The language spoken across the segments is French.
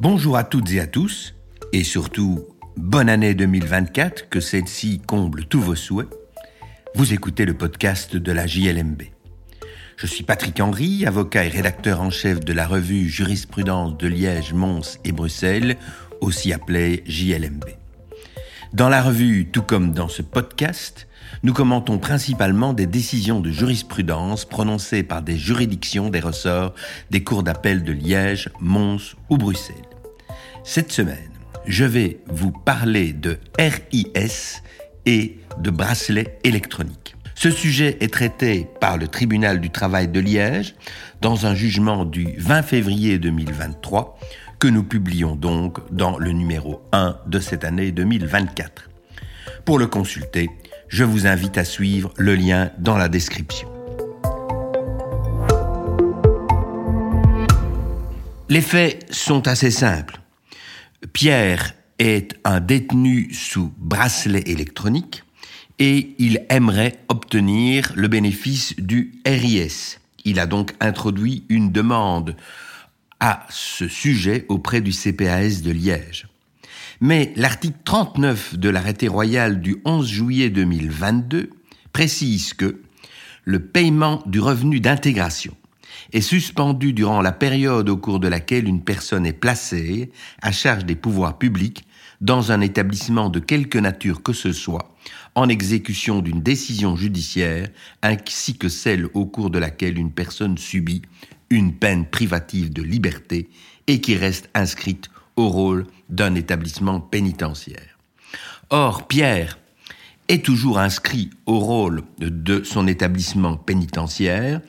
Bonjour à toutes et à tous, et surtout bonne année 2024, que celle-ci comble tous vos souhaits. Vous écoutez le podcast de la JLMB. Je suis Patrick Henry, avocat et rédacteur en chef de la revue Jurisprudence de Liège, Mons et Bruxelles, aussi appelée JLMB. Dans la revue, tout comme dans ce podcast, nous commentons principalement des décisions de jurisprudence prononcées par des juridictions des ressorts des cours d'appel de Liège, Mons ou Bruxelles. Cette semaine, je vais vous parler de RIS et de bracelets électroniques. Ce sujet est traité par le tribunal du travail de Liège dans un jugement du 20 février 2023 que nous publions donc dans le numéro 1 de cette année 2024. Pour le consulter, je vous invite à suivre le lien dans la description. Les faits sont assez simples. Pierre est un détenu sous bracelet électronique et il aimerait obtenir le bénéfice du RIS. Il a donc introduit une demande à ce sujet auprès du CPAS de Liège. Mais l'article 39 de l'arrêté royal du 11 juillet 2022 précise que le paiement du revenu d'intégration est suspendu durant la période au cours de laquelle une personne est placée à charge des pouvoirs publics dans un établissement de quelque nature que ce soit, en exécution d'une décision judiciaire, ainsi que celle au cours de laquelle une personne subit une peine privative de liberté et qui reste inscrite au rôle d'un établissement pénitentiaire. Or, Pierre est toujours inscrit au rôle de son établissement pénitentiaire,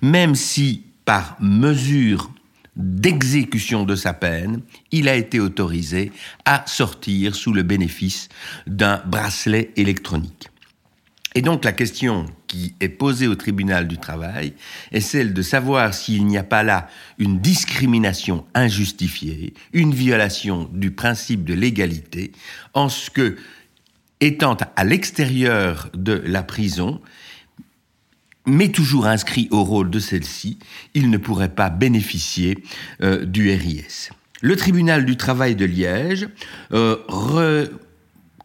même si, par mesure d'exécution de sa peine, il a été autorisé à sortir sous le bénéfice d'un bracelet électronique. Et donc la question qui est posée au tribunal du travail est celle de savoir s'il n'y a pas là une discrimination injustifiée, une violation du principe de l'égalité, en ce que, étant à l'extérieur de la prison, mais toujours inscrit au rôle de celle-ci, il ne pourrait pas bénéficier euh, du RIS. Le tribunal du travail de Liège euh,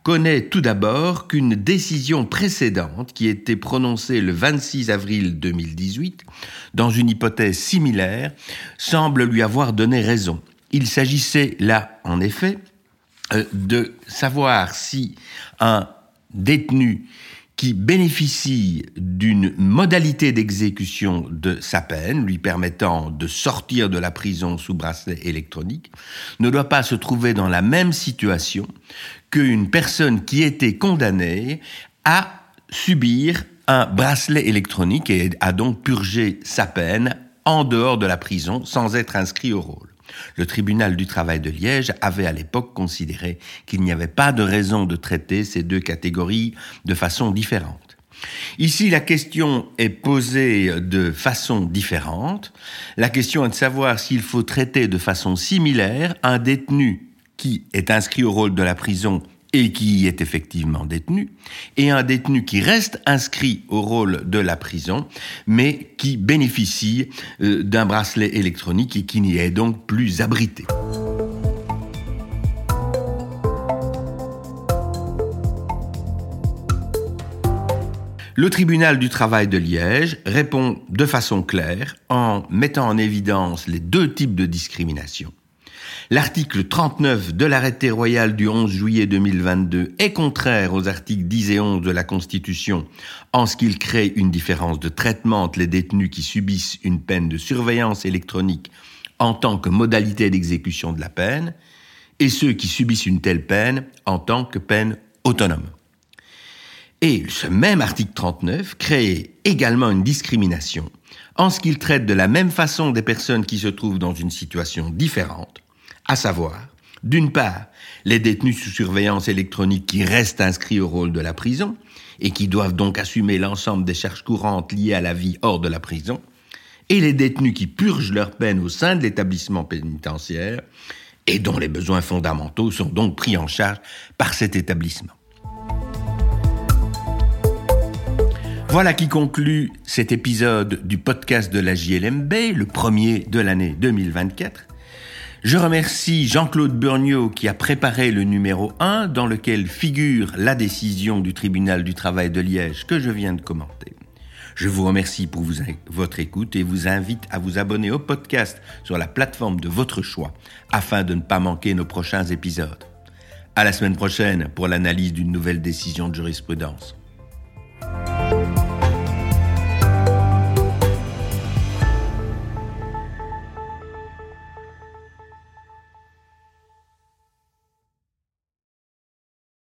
connaît tout d'abord qu'une décision précédente, qui était prononcée le 26 avril 2018, dans une hypothèse similaire, semble lui avoir donné raison. Il s'agissait là, en effet, de savoir si un détenu qui bénéficie d'une modalité d'exécution de sa peine, lui permettant de sortir de la prison sous bracelet électronique, ne doit pas se trouver dans la même situation qu'une personne qui était condamnée à subir un bracelet électronique et a donc purgé sa peine en dehors de la prison sans être inscrit au rôle. Le tribunal du travail de Liège avait à l'époque considéré qu'il n'y avait pas de raison de traiter ces deux catégories de façon différente. Ici, la question est posée de façon différente. La question est de savoir s'il faut traiter de façon similaire un détenu qui est inscrit au rôle de la prison et qui est effectivement détenu, et un détenu qui reste inscrit au rôle de la prison, mais qui bénéficie euh, d'un bracelet électronique et qui n'y est donc plus abrité. Le tribunal du travail de Liège répond de façon claire en mettant en évidence les deux types de discrimination L'article 39 de l'arrêté royal du 11 juillet 2022 est contraire aux articles 10 et 11 de la Constitution en ce qu'il crée une différence de traitement entre les détenus qui subissent une peine de surveillance électronique en tant que modalité d'exécution de la peine et ceux qui subissent une telle peine en tant que peine autonome. Et ce même article 39 crée également une discrimination en ce qu'il traite de la même façon des personnes qui se trouvent dans une situation différente à savoir, d'une part, les détenus sous surveillance électronique qui restent inscrits au rôle de la prison et qui doivent donc assumer l'ensemble des charges courantes liées à la vie hors de la prison, et les détenus qui purgent leur peine au sein de l'établissement pénitentiaire et dont les besoins fondamentaux sont donc pris en charge par cet établissement. Voilà qui conclut cet épisode du podcast de la JLMB, le premier de l'année 2024. Je remercie Jean-Claude Burniot qui a préparé le numéro 1 dans lequel figure la décision du tribunal du travail de Liège que je viens de commenter. Je vous remercie pour votre écoute et vous invite à vous abonner au podcast sur la plateforme de votre choix afin de ne pas manquer nos prochains épisodes. À la semaine prochaine pour l'analyse d'une nouvelle décision de jurisprudence.